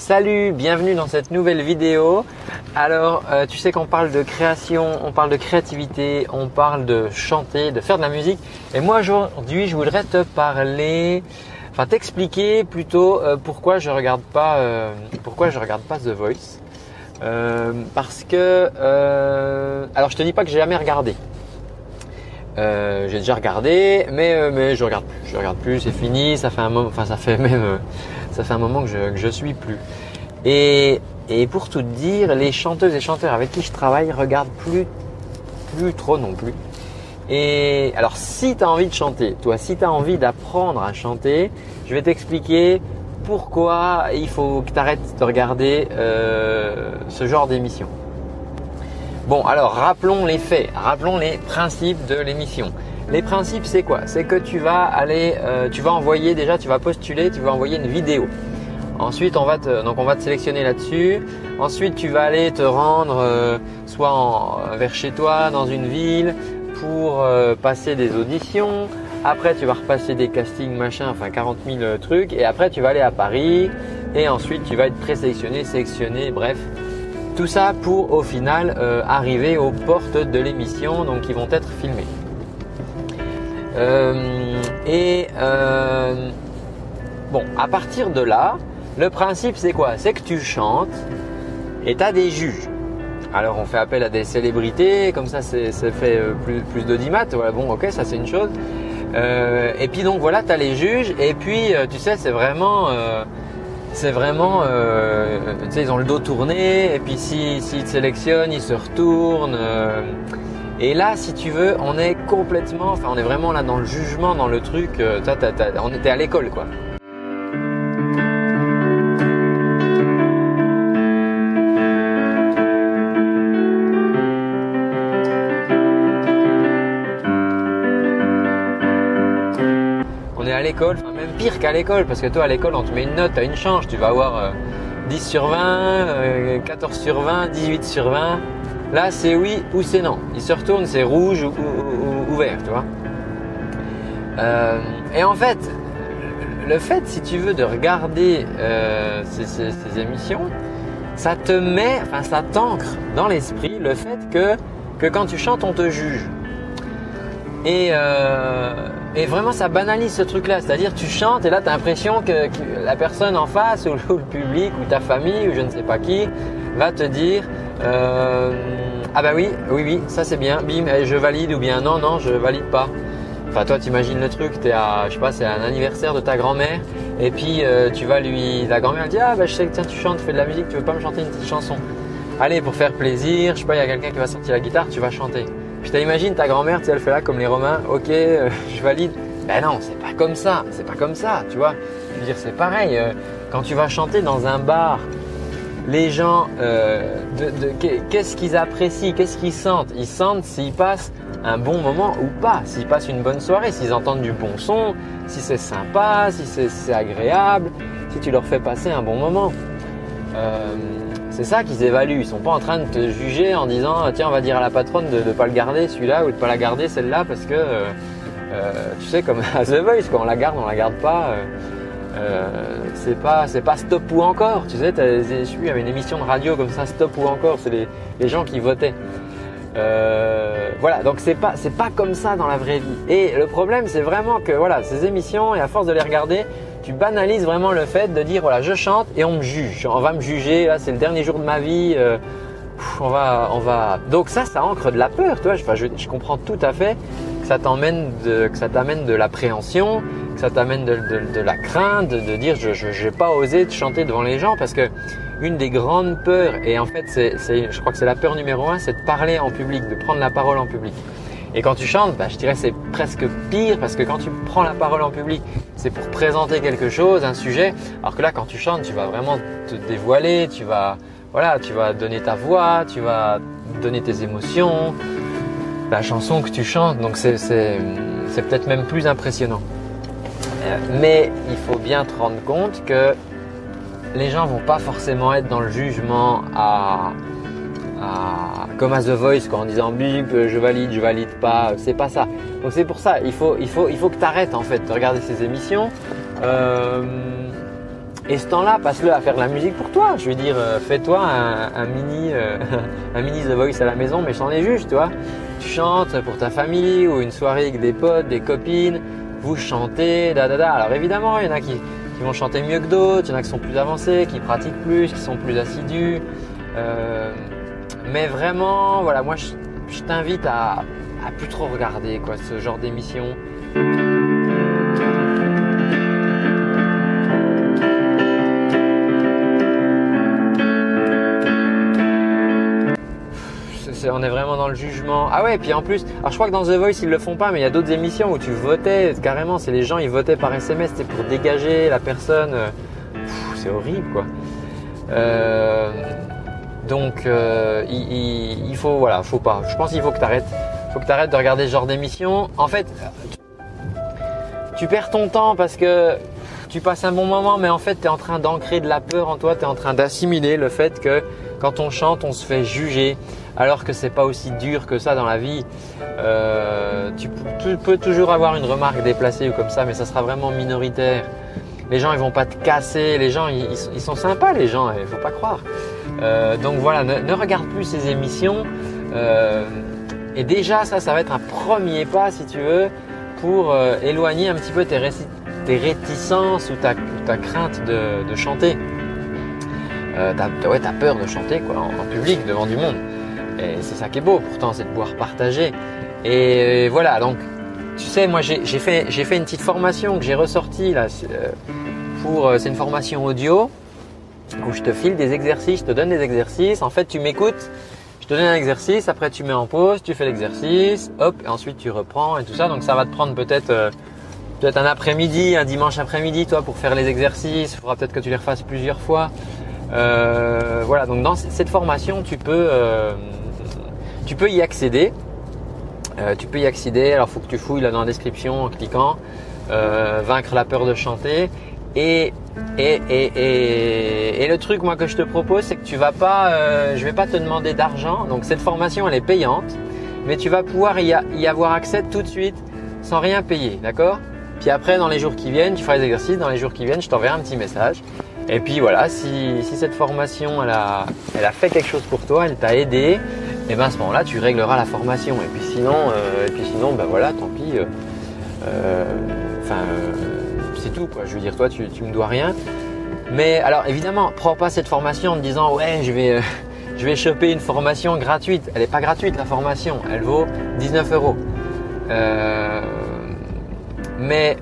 Salut, bienvenue dans cette nouvelle vidéo. Alors, euh, tu sais qu'on parle de création, on parle de créativité, on parle de chanter, de faire de la musique. Et moi aujourd'hui, je voudrais te parler, enfin t'expliquer plutôt euh, pourquoi je regarde pas, euh, pourquoi je regarde pas The Voice. parce que, alors je te dis pas que j'ai jamais regardé. J'ai déjà regardé, mais mais je regarde plus. Je regarde plus, c'est fini. Ça fait un moment, enfin ça fait même ça fait un moment que je, ne suis plus. Et, pour tout dire, les chanteuses et chanteurs avec qui je travaille regardent plus, plus trop non plus. Et alors si tu as envie de chanter, toi, si tu as envie d'apprendre à chanter, je vais t'expliquer pourquoi il faut que tu arrêtes de regarder euh, ce genre d'émission. Bon, alors rappelons les faits, rappelons les principes de l'émission. Les principes, c'est quoi? C'est que tu vas aller, euh, tu vas envoyer déjà, tu vas postuler, tu vas envoyer une vidéo. Ensuite, on va te, donc on va sélectionner là-dessus. Ensuite, tu vas aller te rendre euh, soit vers chez toi, dans une ville, pour euh, passer des auditions. Après, tu vas repasser des castings, machin, enfin 40 000 trucs. Et après, tu vas aller à Paris. Et ensuite, tu vas être présélectionné, sélectionné, bref. Tout ça pour au final arriver aux portes de l'émission, donc qui vont être filmées. Euh, et euh, bon, à partir de là, le principe c'est quoi? C'est que tu chantes et tu as des juges. Alors on fait appel à des célébrités, comme ça c'est fait euh, plus, plus d'audimat. Voilà, bon, ok, ça c'est une chose. et puis donc voilà, tu as les juges. Et puis tu sais, c'est vraiment, c'est vraiment, tu sais, ils ont le dos tourné. Et puis s'ils si, te sélectionnent, ils se retournent. Et là, si tu veux, on est complètement, enfin, on est vraiment là dans le jugement, dans le truc. Euh, on était à l'école, quoi. À l'école, enfin, même pire qu'à l'école, parce que toi, à l'école, on te met une note, à une chance, tu vas avoir 10 euh, sur 20, 14 euh, sur 20, 18 sur 20. Là, c'est oui ou c'est non. Il se retourne, c'est rouge ou, vert, tu vois. Euh, et en fait, le fait, si tu veux, de regarder ces, émissions, ça te met, enfin, ça t'ancre dans l'esprit le fait que, que quand tu chantes, on te juge. Et, et vraiment, ça banalise ce truc-là. C'est-à-dire, tu chantes et là, tu as l'impression que, la personne en face, ou, le public, ou ta famille, ou je ne sais pas qui, va te dire euh, ah bah oui, oui, oui, ça c'est bien, bim, je valide ou bien non, non, je valide pas. Enfin, toi, t'imagines le truc, t'es je sais pas, c'est un anniversaire de ta grand-mère, et puis euh, tu vas lui, la grand-mère dit, ah bah je sais que tiens, tu chantes, tu fais de la musique, tu veux pas me chanter une petite chanson Allez, pour faire plaisir, je sais pas, il y a quelqu'un qui va sortir la guitare, tu vas chanter. Puis t'imagines ta grand-mère, elle fait là comme les Romains, ok, euh, je valide. Ben non, c'est pas comme ça, c'est pas comme ça, tu vois. Je veux dire, c'est pareil, euh, quand tu vas chanter dans un bar, les gens, euh, qu'est-ce qu'ils apprécient, qu'est-ce qu'ils sentent? Ils sentent s'ils passent un bon moment ou pas, s'ils passent une bonne soirée, s'ils entendent du bon son, si c'est sympa, si c'est agréable, si tu leur fais passer un bon moment. C'est ça qu'ils évaluent. Ils sont pas en train de te juger en disant tiens on va dire à la patronne de ne pas le garder celui-là ou de ne pas la garder celle-là parce que euh, tu sais comme à The Voice quand on la garde on la garde pas. Euh, c'est pas c'est pas stop ou encore. Tu sais, je suis il une émission de radio comme ça, stop ou encore. C'est les, les, gens qui votaient. Euh, voilà, donc c'est pas c'est pas comme ça dans la vraie vie. Et le problème, c'est vraiment que voilà, ces émissions et à force de les regarder, tu banalises vraiment le fait de dire voilà, je chante et on me juge. On va me juger. Là, c'est le dernier jour de ma vie. Euh, on va on va. Donc ça, ça ancre de la peur. Tu vois, je, je, comprends tout à fait que ça t'emmène de que ça t'amène de l'appréhension ça t'amène de, la crainte, de, dire je n'ai pas osé te chanter devant les gens parce que une des grandes peurs, et en fait c'est, je crois que c'est la peur numéro un, c'est de parler en public, de prendre la parole en public. Et quand tu chantes, bah, je dirais c'est presque pire parce que quand tu prends la parole en public, c'est pour présenter quelque chose, un sujet. Alors que là, quand tu chantes, tu vas vraiment te dévoiler, tu vas, voilà, tu vas donner ta voix, tu vas donner tes émotions, la chanson que tu chantes. Donc c'est peut-être même plus impressionnant. Euh, mais il faut bien te rendre compte que les gens vont pas forcément être dans le jugement à, comme à The Voice en disant bip je valide je valide pas c'est pas ça donc c'est pour ça il faut il faut il faut que tu arrêtes en fait de regarder ces émissions euh, Et ce temps-là, passe-le à faire de la musique pour toi. Je veux dire, euh, fais-toi un, mini, euh, un mini The Voice à la maison, mais j'en ai juste, tu vois. Tu chantes pour ta famille ou une soirée avec des potes, des copines. Vous chantez, da da da. Alors évidemment, il y en a qui, vont chanter mieux que d'autres, il y en a qui sont plus avancés, qui pratiquent plus, qui sont plus assidus. Mais vraiment, voilà, moi je, t'invite à, à plus trop regarder quoi, ce genre d'émission. on est vraiment dans le jugement. Ah ouais, puis en plus, alors je crois que dans The Voice ils le font pas, mais il y a d'autres émissions où tu votais carrément. C'est les gens ils votaient par SMS, c'est pour dégager la personne. C'est horrible quoi. Euh, donc euh, il, faut voilà, faut pas. Je pense qu'il faut que tu arrêtes. Faut que tu arrêtes de regarder ce genre d'émission. En fait, tu perds ton temps parce que tu passes un bon moment, mais en fait, tu es en train d'ancrer de la peur en toi, tu es en train d'assimiler le fait que quand on chante, on se fait juger, alors que c'est pas aussi dur que ça dans la vie. Euh, tu, peux toujours avoir une remarque déplacée ou comme ça, mais ça sera vraiment minoritaire. Les gens, ils vont pas te casser. Les gens, ils, sont sympas, les gens. Il faut pas croire. Euh, donc voilà, ne, regarde plus ces émissions. Euh, et déjà, ça, ça va être un premier pas, si tu veux, pour éloigner un petit peu tes, réticences ou ta, crainte de, chanter. Euh, t'as ouais, peur de chanter quoi, en, public devant du monde. Et c'est ça qui est beau pourtant, c'est de pouvoir partager. Et voilà, donc tu sais, moi j'ai fait, une petite formation que j'ai ressortie là. Euh, euh, c'est une formation audio où je te file des exercices, je te donne des exercices. En fait, tu m'écoutes, je te donne un exercice, après tu mets en pause, tu fais l'exercice, hop, et ensuite tu reprends et tout ça. Donc ça va te prendre peut-être euh, peut-être un après-midi, un dimanche après-midi, toi, pour faire les exercices. Il faudra peut-être que tu les refasses plusieurs fois. Voilà, donc dans cette formation, tu peux, tu peux y accéder. Euh, tu peux y accéder. Alors, il faut que tu fouilles là dans la description en cliquant vaincre la peur de chanter. Et, et, et, et, le truc moi que je te propose, c'est que tu vas pas, je vais pas te demander d'argent. Donc cette formation, elle est payante, mais tu vas pouvoir y, avoir accès tout de suite sans rien payer, d'accord? Puis après, dans les jours qui viennent, tu feras les exercices. Dans les jours qui viennent, je t'enverrai un petit message et puis voilà, si, cette formation elle a, fait quelque chose pour toi, elle t'a aidé, et eh ben à ce moment-là tu régleras la formation. Et puis sinon, euh, et puis sinon ben voilà, tant pis. Euh, euh, enfin, c'est tout quoi. Je veux dire, toi tu, tu me dois rien. Mais alors évidemment, prends pas cette formation en te disant ouais je vais, je vais choper une formation gratuite. Elle n'est pas gratuite la formation, elle vaut 19 euros. mais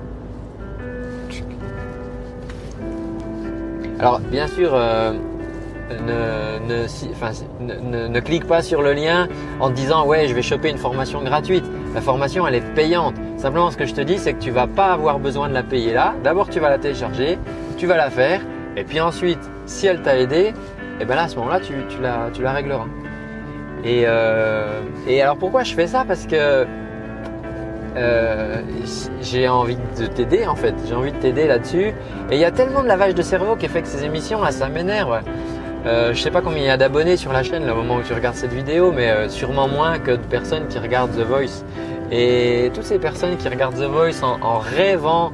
Alors bien sûr, ne, clique pas sur le lien en te disant ouais je vais choper une formation gratuite. La formation elle est payante. Simplement ce que je te dis c'est que tu vas pas avoir besoin de la payer là. D'abord tu vas la télécharger, tu vas la faire et puis ensuite si elle t'a aidé, et eh ben à ce moment-là tu, la, tu la régleras. Et, euh, alors pourquoi je fais ça? Parce que euh, j'ai envie de t'aider en fait, j'ai envie de t'aider là-dessus. Et il y a tellement de lavage de cerveau qui fait que ces émissions, là, ça m'énerve. Euh, je sais pas combien il y a d'abonnés sur la chaîne le moment où tu regardes cette vidéo, mais euh, sûrement moins que de personnes qui regardent The Voice. Et toutes ces personnes qui regardent The Voice en, rêvant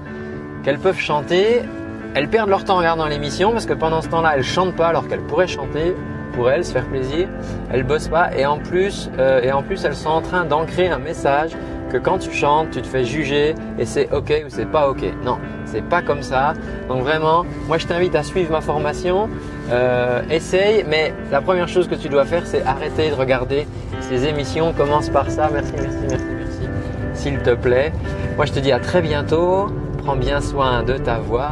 qu'elles peuvent chanter, elles perdent leur temps en regardant l'émission parce que pendant ce temps-là, elles chantent pas alors qu'elles pourraient chanter pour elles, se faire plaisir. Elles bossent pas et en plus, euh, et en plus, elles sont en train d'ancrer un message que quand tu chantes, tu te fais juger et c'est ok ou c'est pas ok. Non, c'est pas comme ça. Donc vraiment, moi je t'invite à suivre ma formation. Euh, essaye, mais la première chose que tu dois faire, c'est arrêter de regarder ces émissions. Commence par ça. Merci, merci, merci, merci. S'il te plaît. Moi je te dis à très bientôt. Prends bien soin de ta voix.